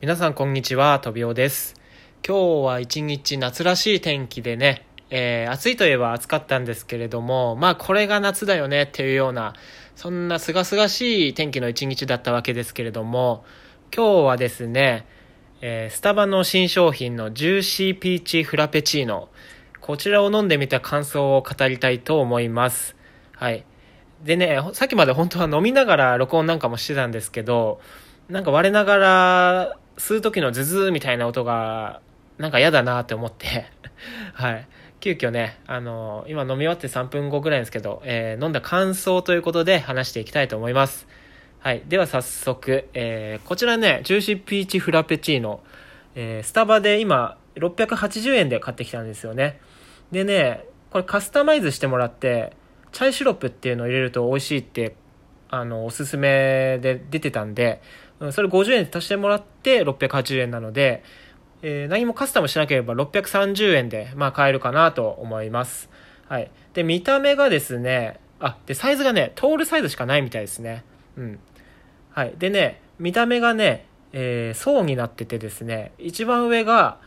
皆さんこんにちは、とびおです。今日は一日夏らしい天気でね、えー暑いといえば暑かったんですけれども、まあこれが夏だよねっていうような、そんな清々しい天気の一日だったわけですけれども、今日はですね、えースタバの新商品のジューシーピーチフラペチーノ、こちらを飲んでみた感想を語りたいと思います。はい。でね、さっきまで本当は飲みながら録音なんかもしてたんですけど、なんか我ながら吸う時のズズみたいな音が、なんか嫌だなって思って、はい。急遽ね、あの今飲み終わって3分後ぐらいですけど、えー飲んだ感想ということで話していきたいと思います。はい。では早速、えーこちらね、ジューシーピーチフラペチーノ、えースタバで今、680円で買ってきたんですよね。でね、これカスタマイズしてもらって、チャイシロップっていうのを入れると美味しいって、あの、おすすめで出てたんで、うんそれ50円で足してもらって680円なので、えー何もカスタムしなければ630円で、まあ、買えるかなと思います。はい。で、見た目がですね、あ、で、サイズがね、トールサイズしかないみたいですね。うん。はい。でね、見た目がね、えー層になっててですね、一番上が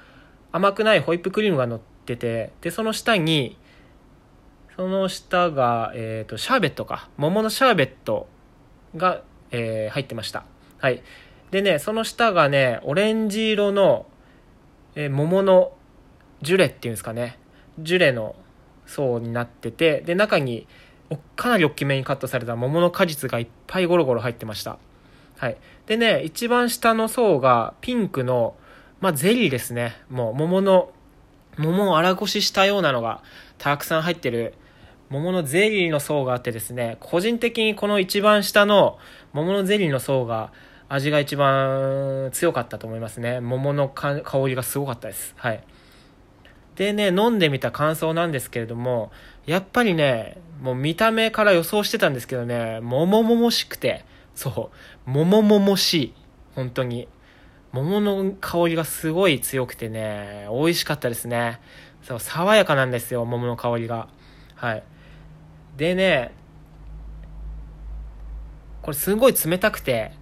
甘くないホイップクリームが乗ってて、で、その下に、その下が、えっ、と、シャーベットか。桃のシャーベットが、えー入ってました。はい。でね、その下がね、オレンジ色の、えー桃のジュレっていうんですかね。ジュレの層になってて、で、中に、かなり大きめにカットされた桃の果実がいっぱいゴロゴロ入ってました。はい。でね、一番下の層がピンクの、まあ、ゼリーですね。もう、桃の、桃を荒ごししたようなのがたくさん入ってる桃のゼリーの層があってですね、個人的にこの一番下の桃のゼリーの層が味が一番強かったと思いますね。桃の香りがすごかったです。はい。でね、飲んでみた感想なんですけれども、やっぱりね、もう見た目から予想してたんですけどね、桃々しくて、そう、桃々しい。本当に。桃の香りがすごい強くてね、美味しかったですね。そう、爽やかなんですよ、桃の香りが。はい。でね、これすごい冷たくて、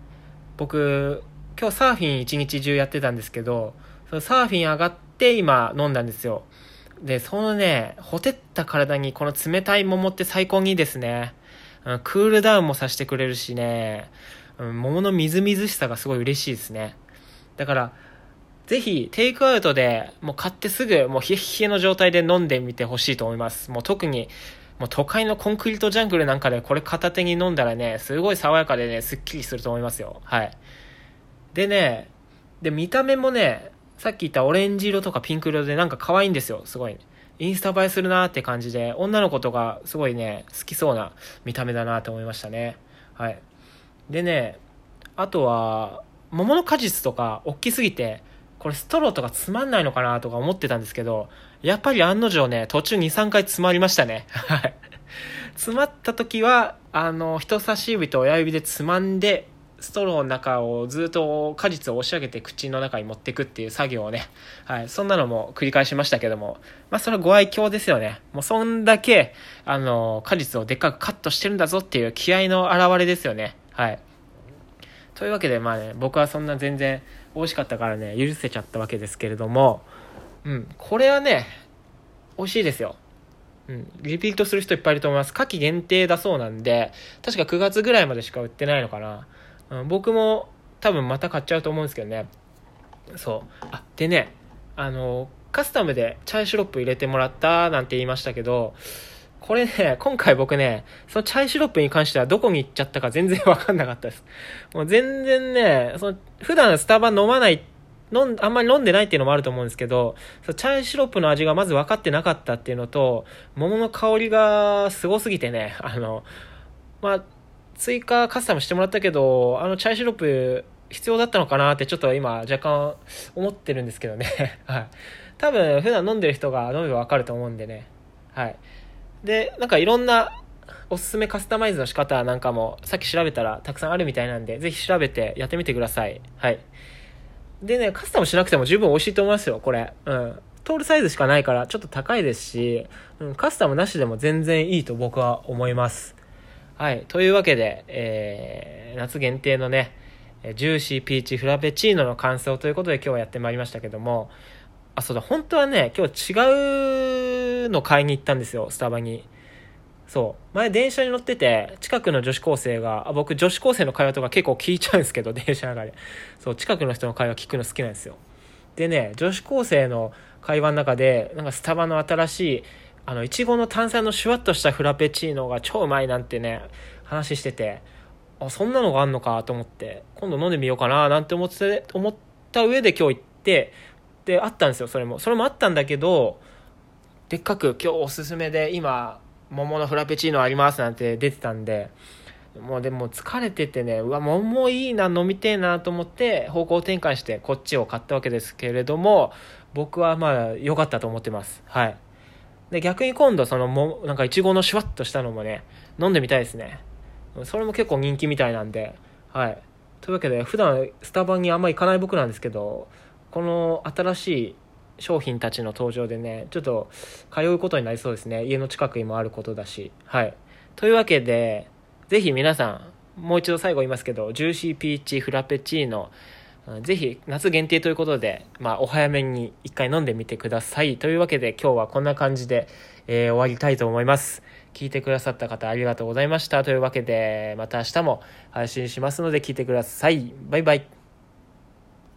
僕、今日サーフィン一日中やってたんですけど、そのサーフィン上がって今飲んだんですよ。で、そのね、ほてった体にこの冷たい桃って最高にいいですね。うんクールダウンもさせてくれるしね、うん桃のみずみずしさがすごい嬉しいですね。だから、ぜひ、テイクアウトで、もう買ってすぐ、もう冷え冷えの状態で飲んでみてほしいと思います。もう特に、もう都会のコンクリートジャングルなんかでこれ片手に飲んだらね、すごい爽やかでね、すっきりすると思いますよ。はい。でね、で、見た目もね、さっき言ったオレンジ色とかピンク色でなんか可愛いんですよ、すごい。インスタ映えするなーって感じで、女の子とかすごいね、好きそうな見た目だなと思いましたね。はい。でね、あとは、桃の果実とか大きすぎて、これストローとかつまんないのかなとか思ってたんですけど、やっぱり案の定ね、途中2、3回詰まりましたね。はい。詰まった時は、あの、人差し指と親指でつまんで、ストローの中をずっと果実を押し上げて口の中に持っていくっていう作業をね、はい、そんなのも繰り返しましたけども、まあそれはご愛嬌ですよね。もうそんだけ、あの、果実をでっかくカットしてるんだぞっていう気合の表れですよね。はい。というわけでまあね、僕はそんな全然美味しかったからね、許せちゃったわけですけれども、うん、これはね、美味しいですよ。うん、リピートする人いっぱいいると思います。夏季限定だそうなんで、確か9月ぐらいまでしか売ってないのかな。うん、僕も多分また買っちゃうと思うんですけどね。そう。あ、でね、あの、カスタムでチャイシロップ入れてもらったなんて言いましたけど、これね、今回僕ね、そのチャイシロップに関してはどこに行っちゃったか全然わかんなかったです。もう全然ね、その普段スタバ飲まない、飲ん、あんまり飲んでないっていうのもあると思うんですけど、そのチャイシロップの味がまず分かってなかったっていうのと、桃の香りがすごすぎてね、あの、まあ、追加カスタムしてもらったけど、あのチャイシロップ必要だったのかなってちょっと今若干思ってるんですけどね。はい。多分普段飲んでる人が飲めばわかると思うんでね。はい。で、なんかいろんなおすすめカスタマイズの仕方なんかもさっき調べたらたくさんあるみたいなんで、ぜひ調べてやってみてください。はい。でね、カスタムしなくても十分美味しいと思いますよ、これ。うん。トールサイズしかないからちょっと高いですし、うん、カスタムなしでも全然いいと僕は思います。はい。というわけで、えー、夏限定のね、ジューシーピーチフラペチーノの感想ということで今日はやってまいりましたけども、あ、そうだ、本当はね、今日違うの買いに行ったんですよ、スタバに。そう。前電車に乗ってて、近くの女子高生が、あ僕女子高生の会話とか結構聞いちゃうんですけど、電車の中で。そう、近くの人の会話聞くの好きなんですよ。でね、女子高生の会話の中で、なんかスタバの新しい、あの、いちごの炭酸のシュワッとしたフラペチーノが超うまいなんてね、話してて、あ、そんなのがあんのかと思って、今度飲んでみようかななんて思って、思った上で今日行って、で、あったんですよ、それも。それもあったんだけど、でっかく今日おすすめで今、桃のフラペチーノありますなんて出てたんで、もうでも疲れててね、うわ、桃いいな、飲みてえなと思って方向転換してこっちを買ったわけですけれども、僕はまあ良かったと思ってます。はい。で、逆に今度そのも、なんかいちごのシュワッとしたのもね、飲んでみたいですね。それも結構人気みたいなんで、はい。というわけで、普段スタバにあんま行かない僕なんですけど、この新しい商品たちの登場でね、ちょっと通うことになりそうですね。家の近くにもあることだし。はい。というわけで、ぜひ皆さん、もう一度最後言いますけど、ジューシーピーチフラペチーノ、ぜひ夏限定ということで、まあ、お早めに一回飲んでみてください。というわけで今日はこんな感じで、えー、終わりたいと思います。聞いてくださった方ありがとうございました。というわけで、また明日も配信しますので聞いてください。バイバイ。